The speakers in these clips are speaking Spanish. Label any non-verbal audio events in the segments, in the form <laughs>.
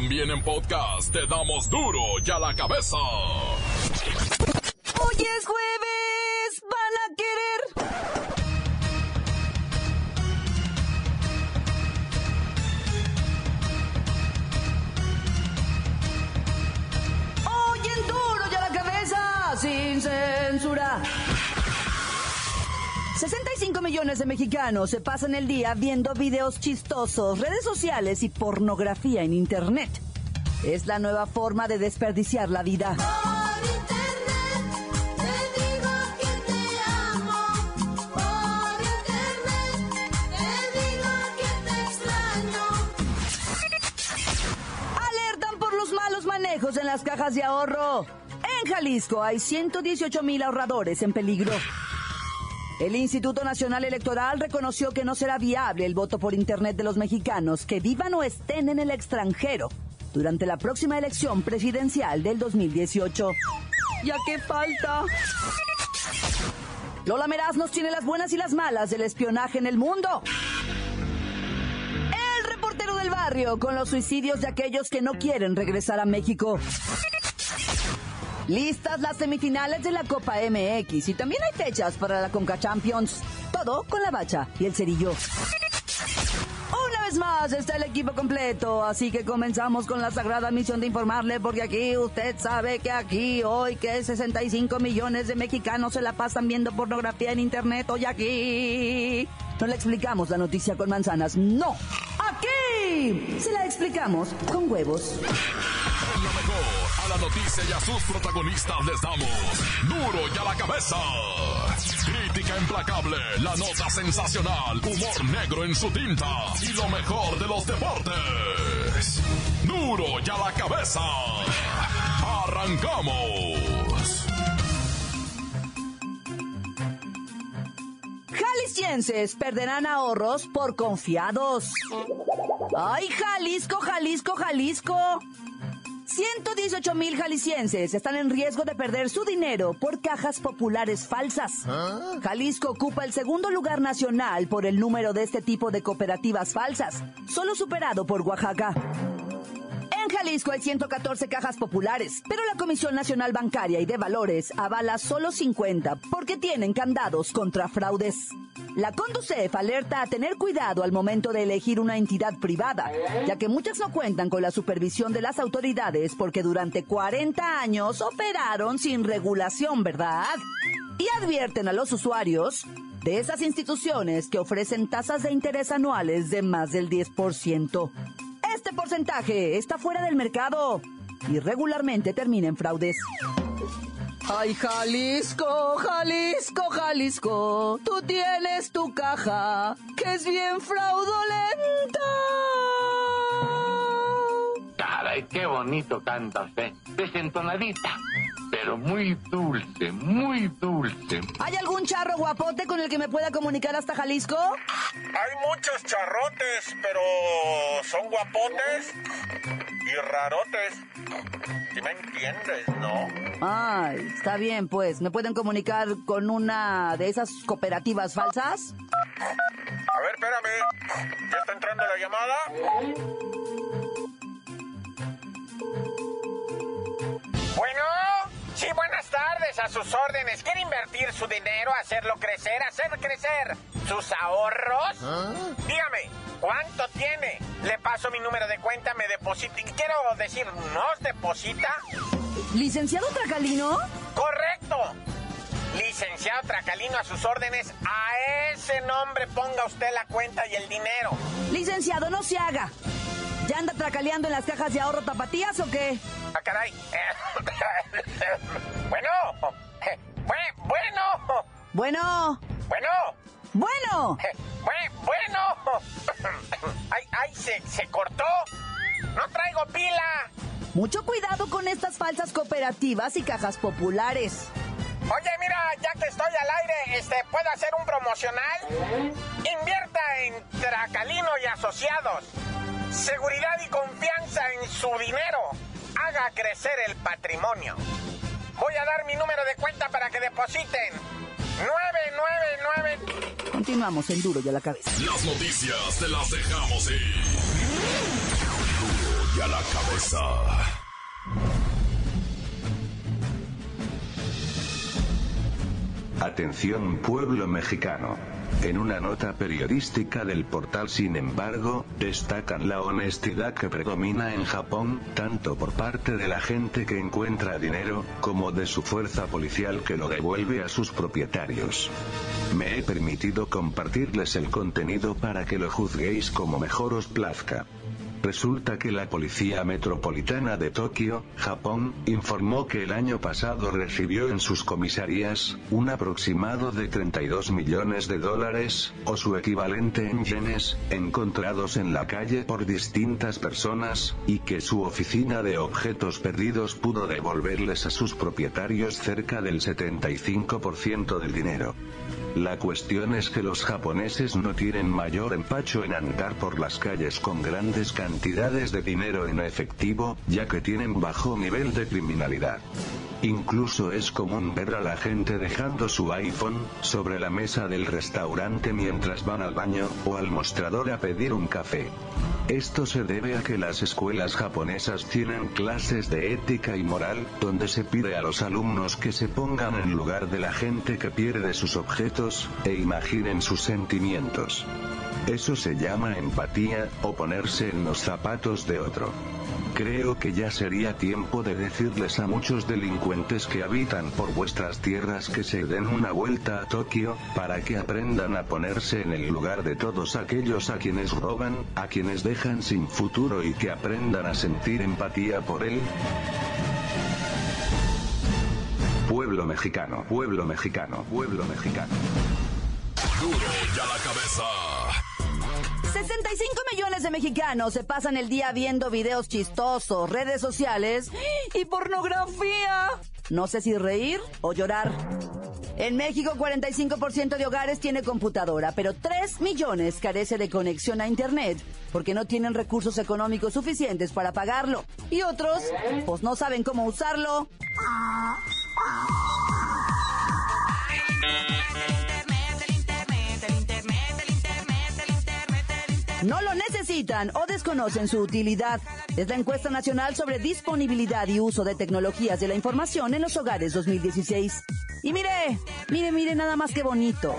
También en podcast te damos duro y a la cabeza. Hoy es jueves, van a querer. Hoy en duro y a la cabeza, sin censura. 65 millones de mexicanos se pasan el día viendo videos chistosos, redes sociales y pornografía en Internet. Es la nueva forma de desperdiciar la vida. Alertan por los malos manejos en las cajas de ahorro. En Jalisco hay 118 mil ahorradores en peligro. El Instituto Nacional Electoral reconoció que no será viable el voto por Internet de los mexicanos que vivan o estén en el extranjero durante la próxima elección presidencial del 2018. ¿Ya qué falta? Lola Meraz nos tiene las buenas y las malas del espionaje en el mundo. El reportero del barrio con los suicidios de aquellos que no quieren regresar a México. Listas las semifinales de la Copa MX y también hay fechas para la Conca Champions. Todo con la bacha y el cerillo. Una vez más está el equipo completo, así que comenzamos con la sagrada misión de informarle, porque aquí usted sabe que aquí hoy que 65 millones de mexicanos se la pasan viendo pornografía en internet, hoy aquí no le explicamos la noticia con manzanas, no, aquí se la explicamos con huevos. Noticia y a sus protagonistas les damos duro y a la cabeza. Crítica implacable, la nota sensacional, humor negro en su tinta y lo mejor de los deportes. Duro y a la cabeza. Arrancamos. Jaliscienses perderán ahorros por confiados. ¡Ay, Jalisco, Jalisco, Jalisco! 118 mil jaliscienses están en riesgo de perder su dinero por cajas populares falsas. Jalisco ocupa el segundo lugar nacional por el número de este tipo de cooperativas falsas, solo superado por Oaxaca. Jalisco hay 114 cajas populares, pero la Comisión Nacional Bancaria y de Valores avala solo 50 porque tienen candados contra fraudes. La Conducef alerta a tener cuidado al momento de elegir una entidad privada, ya que muchas no cuentan con la supervisión de las autoridades porque durante 40 años operaron sin regulación, ¿verdad? Y advierten a los usuarios de esas instituciones que ofrecen tasas de interés anuales de más del 10%. Este porcentaje está fuera del mercado y regularmente termina en fraudes. Ay, Jalisco, Jalisco, Jalisco, tú tienes tu caja, que es bien fraudulenta. Caray, qué bonito cantas, ¿eh? Desentonadita, pero muy dulce, muy dulce. ¿Hay algún charro guapote con el que me pueda comunicar hasta Jalisco? Hay muchos charrotes, pero son guapotes y rarotes. Si me entiendes, ¿no? Ay, está bien, pues. ¿Me pueden comunicar con una de esas cooperativas falsas? A ver, espérame. ¿Ya está entrando la llamada? Sí, buenas tardes, a sus órdenes. ¿Quiere invertir su dinero, hacerlo crecer, hacer crecer sus ahorros? Dígame, ¿cuánto tiene? Le paso mi número de cuenta, me deposita. Quiero decir, ¿nos deposita? ¿Licenciado Tracalino? Correcto. Licenciado Tracalino a sus órdenes. A ese nombre ponga usted la cuenta y el dinero. Licenciado, no se haga. ¿Ya anda tracaleando en las cajas de ahorro tapatías o qué? Ah, caray. <laughs> bueno. bue- Bueno. Bueno, Bueno. bueno. bue- Bueno. Ay, ay, se, se cortó. No traigo pila. Mucho cuidado con estas falsas cooperativas y cajas populares. Oye, mira, ya que estoy al aire, este, ¿puedo hacer un promocional? Invierta en Tracalino y Asociados. Seguridad y confianza en su dinero. Haga crecer el patrimonio. Voy a dar mi número de cuenta para que depositen. 999. Continuamos en Duro y a la cabeza. Las noticias te las dejamos ir. Duro y a a la cabeza. Atención pueblo mexicano. En una nota periodística del portal Sin embargo, destacan la honestidad que predomina en Japón, tanto por parte de la gente que encuentra dinero, como de su fuerza policial que lo devuelve a sus propietarios. Me he permitido compartirles el contenido para que lo juzguéis como mejor os plazca. Resulta que la Policía Metropolitana de Tokio, Japón, informó que el año pasado recibió en sus comisarías, un aproximado de 32 millones de dólares, o su equivalente en yenes, encontrados en la calle por distintas personas, y que su oficina de objetos perdidos pudo devolverles a sus propietarios cerca del 75% del dinero. La cuestión es que los japoneses no tienen mayor empacho en andar por las calles con grandes cantidades de dinero en efectivo, ya que tienen bajo nivel de criminalidad. Incluso es común ver a la gente dejando su iPhone sobre la mesa del restaurante mientras van al baño o al mostrador a pedir un café. Esto se debe a que las escuelas japonesas tienen clases de ética y moral, donde se pide a los alumnos que se pongan en lugar de la gente que pierde sus objetos, e imaginen sus sentimientos. Eso se llama empatía, o ponerse en los zapatos de otro. Creo que ya sería tiempo de decirles a muchos delincuentes que habitan por vuestras tierras que se den una vuelta a Tokio, para que aprendan a ponerse en el lugar de todos aquellos a quienes roban, a quienes dejan sin futuro y que aprendan a sentir empatía por él. Pueblo mexicano, pueblo mexicano, pueblo mexicano. Duro y a la cabeza. 65 millones de mexicanos se pasan el día viendo videos chistosos, redes sociales y pornografía. No sé si reír o llorar. En México, 45% de hogares tiene computadora, pero 3 millones carece de conexión a Internet porque no tienen recursos económicos suficientes para pagarlo. Y otros, pues no saben cómo usarlo. No lo necesitan o desconocen su utilidad. Es la encuesta nacional sobre disponibilidad y uso de tecnologías de la información en los hogares 2016. Y mire, mire, mire nada más que bonito.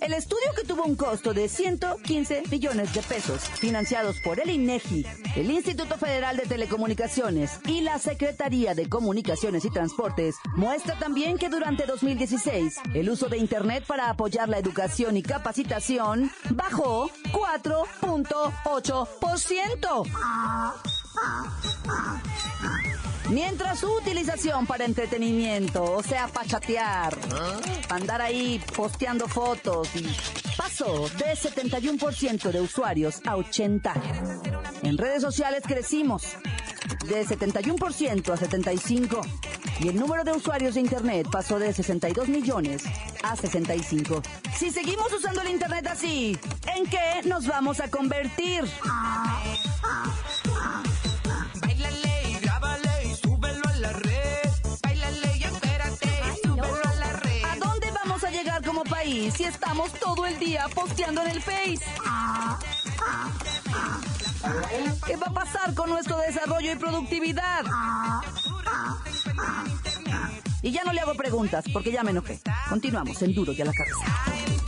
El estudio que tuvo un costo de 115 millones de pesos, financiados por el INEGI, el Instituto Federal de Telecomunicaciones y la Secretaría de Comunicaciones y Transportes, muestra también que durante 2016 el uso de Internet para apoyar la educación y capacitación bajó 4.8%. Mientras su utilización para entretenimiento, o sea, para chatear, andar ahí posteando fotos pasó de 71% de usuarios a 80%. En redes sociales crecimos de 71% a 75%. Y el número de usuarios de Internet pasó de 62 millones a 65. Si seguimos usando el Internet así, ¿en qué nos vamos a convertir? País si estamos todo el día posteando en el Face? ¿Qué va a pasar con nuestro desarrollo y productividad? Y ya no le hago preguntas porque ya me enojé. Continuamos en Duro y a la cabeza.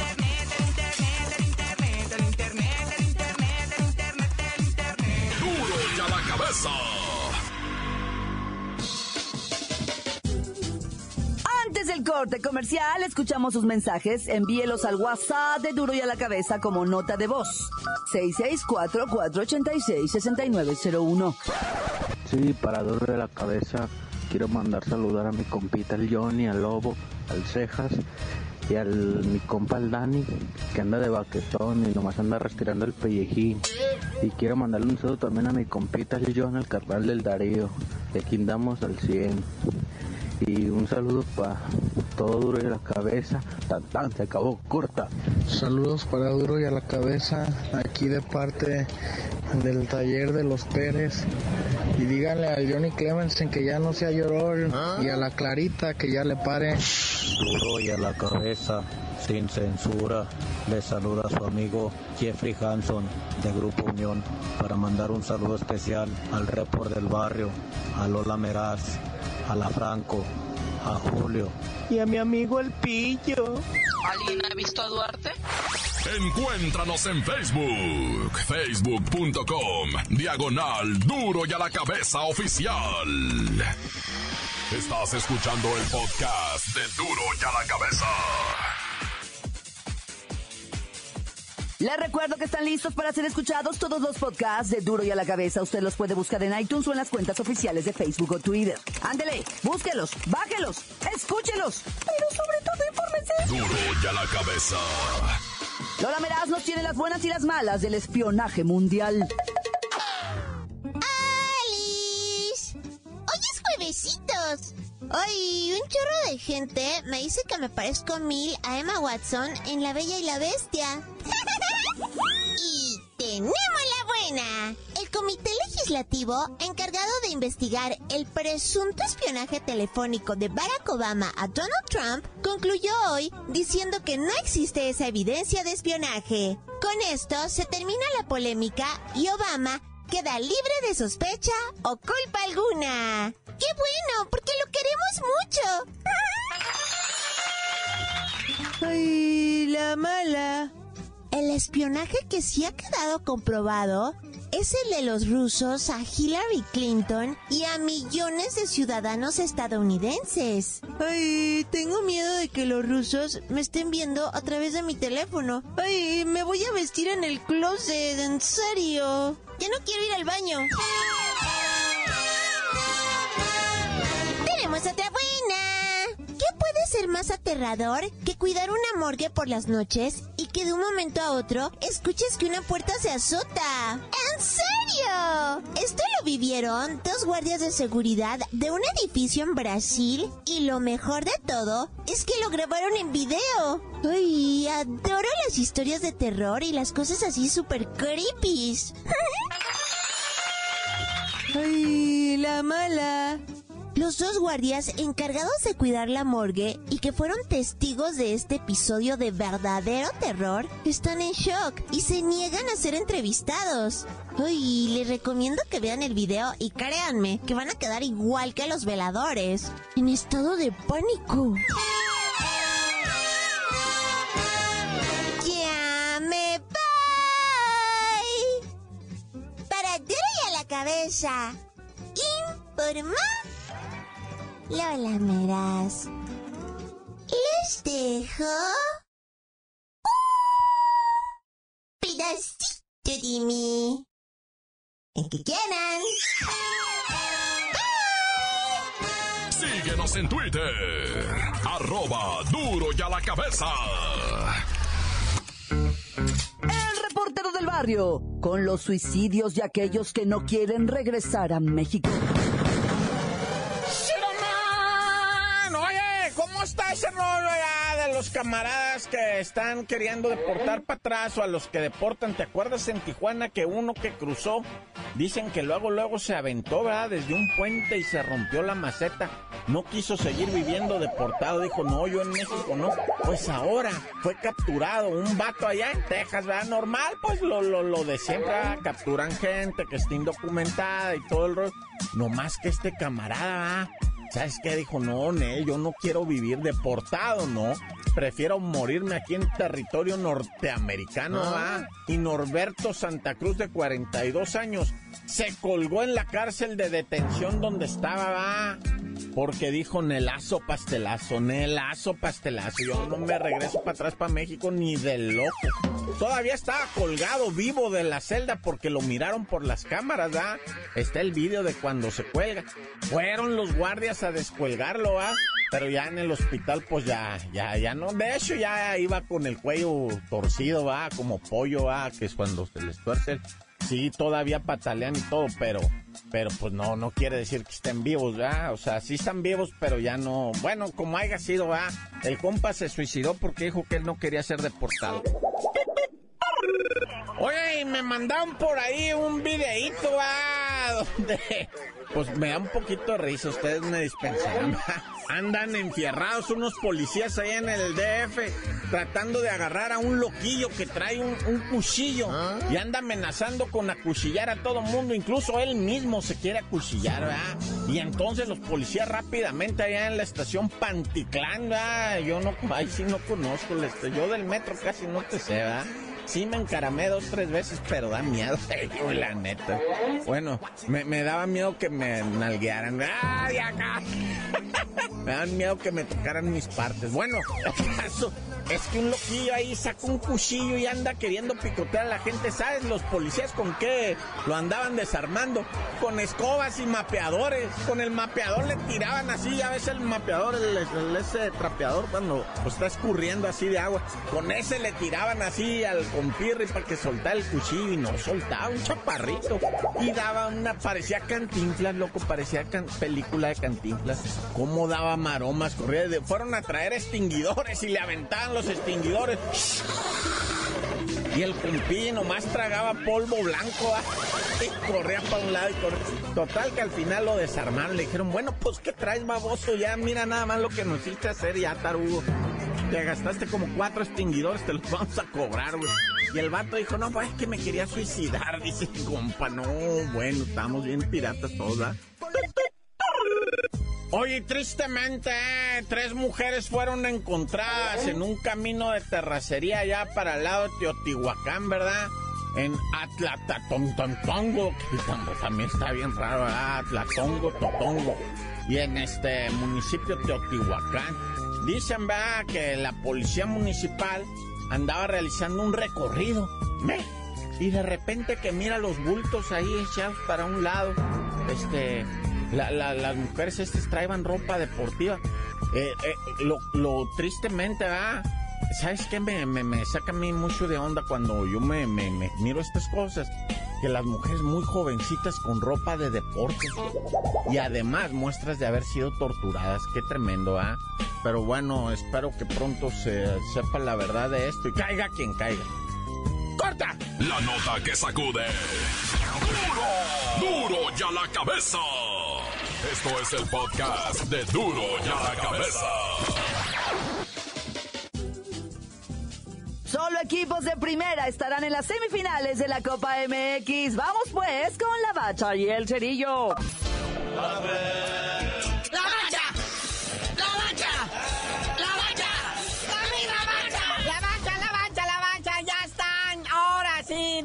Corte comercial, escuchamos sus mensajes. Envíelos al WhatsApp de Duro y a la cabeza como nota de voz. 664-486-6901. Sí, para duro de la cabeza, quiero mandar saludar a mi compita el Johnny, al Lobo, al Cejas y al mi compa el Dani, que anda de baquetón y nomás anda respirando el pellejín. Y quiero mandarle un saludo también a mi compita el John, el carnal del Darío, de aquí andamos al 100. Y un saludo para todo duro y a la cabeza. Tan tan, se acabó corta. Saludos para Duro y a la cabeza, aquí de parte del taller de los Pérez. Y díganle al Johnny Clemensen que ya no sea llorón y a la Clarita que ya le pare. duro y a la cabeza. sin censura. Le saluda a su amigo Jeffrey Hanson de Grupo Unión para mandar un saludo especial al report del barrio, a Lola Meraz, a La Franco, a Julio y a mi amigo El Pillo. ¿Alguien ha visto a Duarte? Encuéntranos en Facebook, facebook.com, diagonal duro y a la cabeza oficial. Estás escuchando el podcast de duro y a la cabeza. Les recuerdo que están listos para ser escuchados todos los podcasts de Duro y a la Cabeza. Usted los puede buscar en iTunes o en las cuentas oficiales de Facebook o Twitter. Ándele, búsquelos, bájelos, escúchelos, pero sobre todo infórmese. Duro y a la cabeza. Lola Meraz nos tiene las buenas y las malas del espionaje mundial. ¡Alice! ¡Hoy es juevesitos! Ay, un chorro de gente me dice que me parezco mil a Emma Watson en La Bella y la Bestia. <laughs> y tenemos la buena. El Comité Legislativo, encargado de investigar el presunto espionaje telefónico de Barack Obama a Donald Trump, concluyó hoy diciendo que no existe esa evidencia de espionaje. Con esto se termina la polémica y Obama queda libre de sospecha o culpa alguna. ¡Qué bueno! Porque lo queremos mucho. ¡Ay, la mala! El espionaje que sí ha quedado comprobado es el de los rusos a Hillary Clinton y a millones de ciudadanos estadounidenses. Ay, tengo miedo de que los rusos me estén viendo a través de mi teléfono. Ay, me voy a vestir en el closet, en serio. Ya no quiero ir al baño. Tenemos. ¿Qué ser más aterrador que cuidar una morgue por las noches y que de un momento a otro escuches que una puerta se azota? ¿En serio? Esto lo vivieron dos guardias de seguridad de un edificio en Brasil y lo mejor de todo es que lo grabaron en video. Ay, adoro las historias de terror y las cosas así super creepy. <laughs> Ay, la mala. Los dos guardias encargados de cuidar la morgue y que fueron testigos de este episodio de verdadero terror están en shock y se niegan a ser entrevistados. Ay, les recomiendo que vean el video y créanme que van a quedar igual que los veladores, en estado de pánico. Ya me voy. Para duro y a la cabeza. Informa Lola Meraz. Les dejo un pedacito de mí. El que quieran. Síguenos en Twitter. Arroba duro y a la cabeza. El reportero del barrio, con los suicidios de aquellos que no quieren regresar a México. Ese rollo ya de los camaradas que están queriendo deportar para atrás o a los que deportan? ¿Te acuerdas en Tijuana que uno que cruzó, dicen que luego, luego se aventó, ¿verdad? Desde un puente y se rompió la maceta. No quiso seguir viviendo deportado, dijo, no, yo en México no. Pues ahora fue capturado un vato allá en Texas, ¿verdad? Normal, pues lo, lo, lo de siempre, ¿verdad? capturan gente que está indocumentada y todo el rollo. No más que este camarada, ¿verdad? ¿Sabes qué? Dijo, no, Nel, yo no quiero vivir deportado, ¿no? Prefiero morirme aquí en territorio norteamericano, ¿va? Y Norberto Santa Cruz, de 42 años, se colgó en la cárcel de detención donde estaba, ¿va? Porque dijo, Nelazo pastelazo, Nelazo pastelazo. Yo no me regreso para atrás para México ni de loco. Todavía estaba colgado vivo de la celda porque lo miraron por las cámaras, ¿va? Está el vídeo de cuando se cuelga. Fueron los guardias a descuelgarlo, ¿va? Pero ya en el hospital, pues ya, ya, ya no. De hecho, ya iba con el cuello torcido, va, como pollo, va, que es cuando se les tuerce. Sí, todavía patalean y todo, pero, pero pues no, no quiere decir que estén vivos, ¿verdad? O sea, sí están vivos, pero ya no. Bueno, como haya sido, va. El compa se suicidó porque dijo que él no quería ser deportado. Oye, y me mandaron por ahí un videíto, va, <laughs> donde pues me da un poquito de risa, ustedes me dispensarán. <laughs> Andan enfierrados unos policías ahí en el DF tratando de agarrar a un loquillo que trae un, un cuchillo y anda amenazando con acuchillar a todo mundo, incluso él mismo se quiere acuchillar, ¿verdad? Y entonces los policías rápidamente allá en la estación Panticlán, ¿verdad? Yo no, ahí sí no conozco, la esta- yo del metro casi no te sé, ¿verdad? Sí me encaramé dos, tres veces, pero da miedo, <laughs> la neta. Bueno, me, me daba miedo que me nalguearan. ¡Ay, acá! <laughs> me daban miedo que me tocaran mis partes. Bueno, <laughs> el caso es que un loquillo ahí saca un cuchillo y anda queriendo picotear a la gente. ¿Sabes los policías con qué lo andaban desarmando? Con escobas y mapeadores. Con el mapeador le tiraban así, ya ves el mapeador, el, ese trapeador cuando está escurriendo así de agua. Con ese le tiraban así al compirri para que soltara el cuchillo y no soltaba un chaparrito. Y daba una, parecía cantinflas, loco, parecía película de cantinflas. Cómo daba maromas, corría. fueron a traer extinguidores y le aventaban los extinguidores. Y el compillo nomás tragaba polvo blanco ¿ah? y corría para un lado y corría. Total que al final lo desarmaron. Le dijeron, bueno, pues ¿qué traes, baboso? Ya mira nada más lo que nos hiciste hacer ya, tarugo. Te gastaste como cuatro extinguidores, te los vamos a cobrar, güey. Y el vato dijo, no, pues es que me quería suicidar. <laughs> Dice, compa, no, bueno, estamos bien piratas todos, ¿verdad? Oye, tristemente, eh, tres mujeres fueron encontradas en un camino de terracería allá para el lado de Teotihuacán, ¿verdad? En Atlatatontongo, que tam- también está bien raro, ¿verdad? Atlatongo, Totongo. Y en este municipio de Teotihuacán. Dicen, ¿verdad? Que la policía municipal andaba realizando un recorrido. ¿Ve? Y de repente que mira los bultos ahí echados para un lado. Este, la- la- las mujeres estas traían ropa deportiva. Eh, eh, lo, lo tristemente, ¿verdad? ¿Sabes qué? Me, me, me saca a mí mucho de onda cuando yo me, me, me miro estas cosas. Que las mujeres muy jovencitas con ropa de deporte. Y además muestras de haber sido torturadas. Qué tremendo, ¿ah? Pero bueno, espero que pronto se sepa la verdad de esto y caiga quien caiga. ¡Corta! La nota que sacude. ¡Duro! ¡Duro ya la cabeza! Esto es el podcast de Duro ya la cabeza. Solo equipos de primera estarán en las semifinales de la Copa MX. Vamos pues con la bacha y el cerillo. ¡La bacha!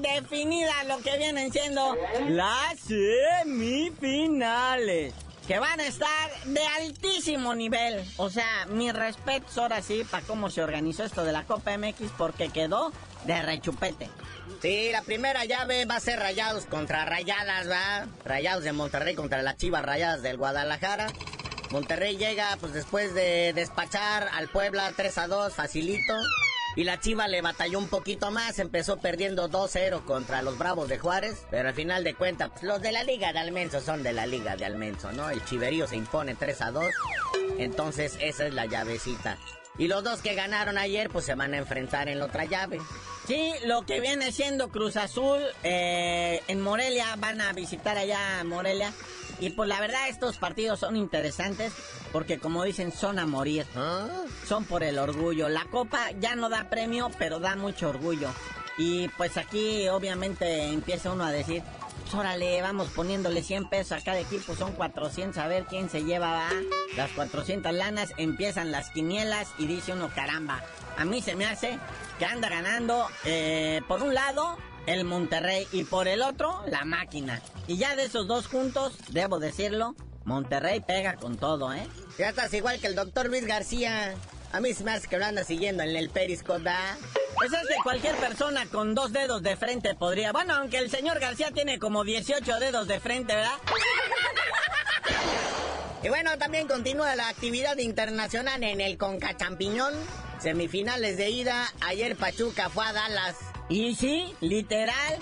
Definidas lo que vienen siendo las semifinales. Que van a estar de altísimo nivel. O sea, mis respetos ahora sí para cómo se organizó esto de la Copa MX porque quedó de rechupete. Sí, la primera llave va a ser Rayados contra Rayadas, ¿va? Rayados de Monterrey contra las Chivas Rayadas del Guadalajara. Monterrey llega, pues después de despachar al Puebla 3 a 2, facilito. Y la Chiva le batalló un poquito más, empezó perdiendo 2-0 contra los Bravos de Juárez. Pero al final de cuentas, pues, los de la Liga de Almenso son de la Liga de Almenso, ¿no? El Chiverío se impone 3 a 2. Entonces, esa es la llavecita. Y los dos que ganaron ayer, pues se van a enfrentar en la otra llave. Sí, lo que viene siendo Cruz Azul eh, en Morelia, van a visitar allá Morelia. Y pues la verdad estos partidos son interesantes porque como dicen son a morir. Son por el orgullo. La copa ya no da premio, pero da mucho orgullo. Y pues aquí obviamente empieza uno a decir, pues órale, vamos poniéndole 100 pesos a cada equipo, son 400, a ver quién se lleva ¿va? las 400 lanas, empiezan las quinielas y dice uno, caramba, a mí se me hace que anda ganando, eh, por un lado, el Monterrey y por el otro, la máquina. Y ya de esos dos juntos, debo decirlo, Monterrey pega con todo, ¿eh? Ya estás igual que el doctor Luis García. A mí se me hace que lo anda siguiendo en el Periscope. Pues es que cualquier persona con dos dedos de frente podría. Bueno, aunque el señor García tiene como 18 dedos de frente, ¿verdad? Y bueno, también continúa la actividad internacional en el Conca Champiñón. Semifinales de ida. Ayer Pachuca fue a Dallas. Y sí, literal.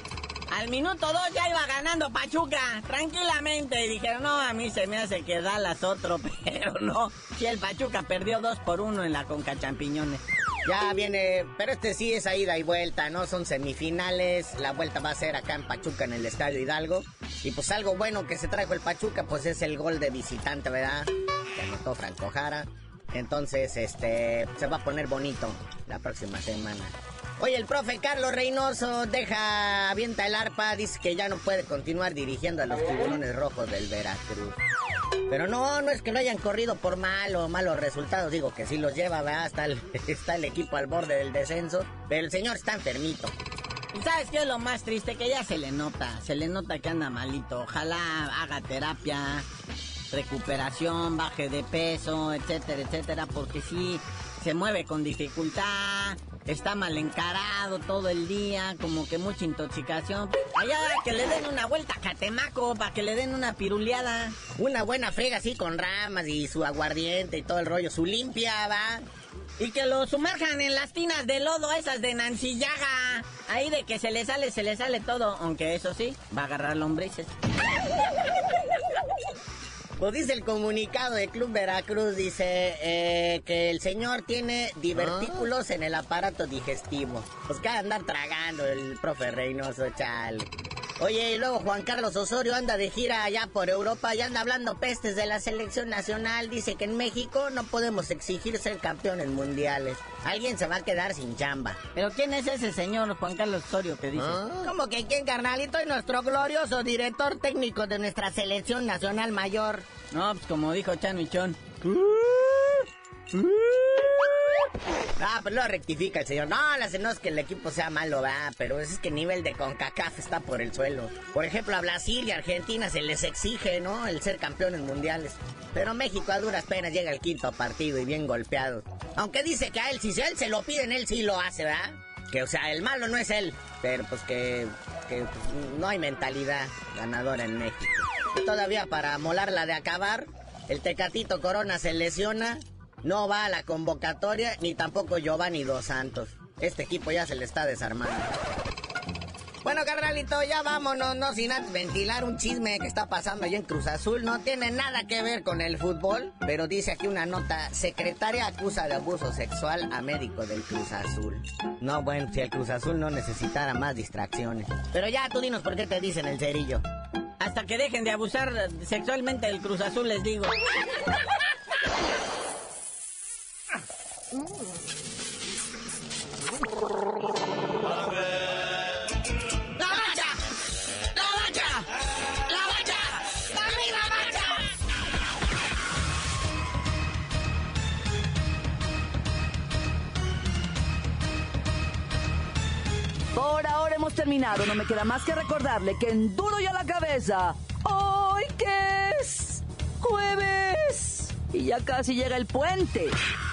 Al minuto dos ya iba ganando Pachuca, tranquilamente. Y dijeron, no, a mí se me hace que Dallas otro, <laughs> pero no. Si el Pachuca perdió dos por uno en la Conca Champiñones. Ya viene, pero este sí es a ida y vuelta, ¿no? Son semifinales, la vuelta va a ser acá en Pachuca, en el Estadio Hidalgo. Y pues algo bueno que se trajo el Pachuca, pues es el gol de visitante, ¿verdad? Que anotó Franco Jara. Entonces, este, se va a poner bonito la próxima semana. Oye, el profe Carlos Reynoso deja, avienta el arpa, dice que ya no puede continuar dirigiendo a los tiburones rojos del Veracruz. Pero no, no es que lo hayan corrido por malo, malos resultados. Digo que sí los lleva, ¿verdad? Está el, <laughs> está el equipo al borde del descenso. Pero el señor está enfermito. ¿Y sabes qué es lo más triste? Que ya se le nota, se le nota que anda malito. Ojalá haga terapia, recuperación, baje de peso, etcétera, etcétera, porque sí se mueve con dificultad, está mal encarado todo el día, como que mucha intoxicación. Allá que le den una vuelta a Catemaco para que le den una piruleada. Una buena frega así con ramas y su aguardiente y todo el rollo, su limpia, va. Y que lo sumerjan en las tinas de lodo esas de Nancillaga. Ahí de que se le sale, se le sale todo. Aunque eso sí, va a agarrar lombrices. Pues dice el comunicado de Club Veracruz, dice eh, que el señor tiene divertículos en el aparato digestivo. Pues que andar tragando el profe Reynoso, chal. Oye, y luego Juan Carlos Osorio anda de gira allá por Europa y anda hablando pestes de la selección nacional. Dice que en México no podemos exigir ser campeones mundiales. Alguien se va a quedar sin chamba. ¿Pero quién es ese señor Juan Carlos Osorio que dice? ¿Cómo que quién, carnalito? Y nuestro glorioso director técnico de nuestra selección nacional mayor. No, pues como dijo Chano y Chon. Ah, pues lo rectifica el señor. No, la no es que el equipo sea malo, va, pero es que el nivel de CONCACAF está por el suelo. Por ejemplo, a Brasil y Argentina se les exige, ¿no? El ser campeones mundiales. Pero México a duras penas llega al quinto partido y bien golpeado. Aunque dice que a él, si él se lo piden, él sí lo hace, ¿verdad? Que, o sea, el malo no es él, pero pues que, que pues, no hay mentalidad ganadora en México. Todavía para molarla de acabar, el Tecatito Corona se lesiona no va a la convocatoria ni tampoco Giovanni Dos Santos. Este equipo ya se le está desarmando. Bueno, carnalito, ya vámonos, no sin ventilar un chisme que está pasando allá en Cruz Azul. No tiene nada que ver con el fútbol, pero dice aquí una nota, secretaria acusa de abuso sexual a médico del Cruz Azul. No, bueno, si el Cruz Azul no necesitara más distracciones. Pero ya, tú dinos por qué te dicen el cerillo. Hasta que dejen de abusar sexualmente del Cruz Azul, les digo. <laughs> ¡La mancha! ¡La mancha! ¡La mancha! ¡La mancha! Por ahora hemos terminado. No me queda más que recordarle que en duro y a la cabeza. Hoy que es jueves. Y ya casi llega el puente.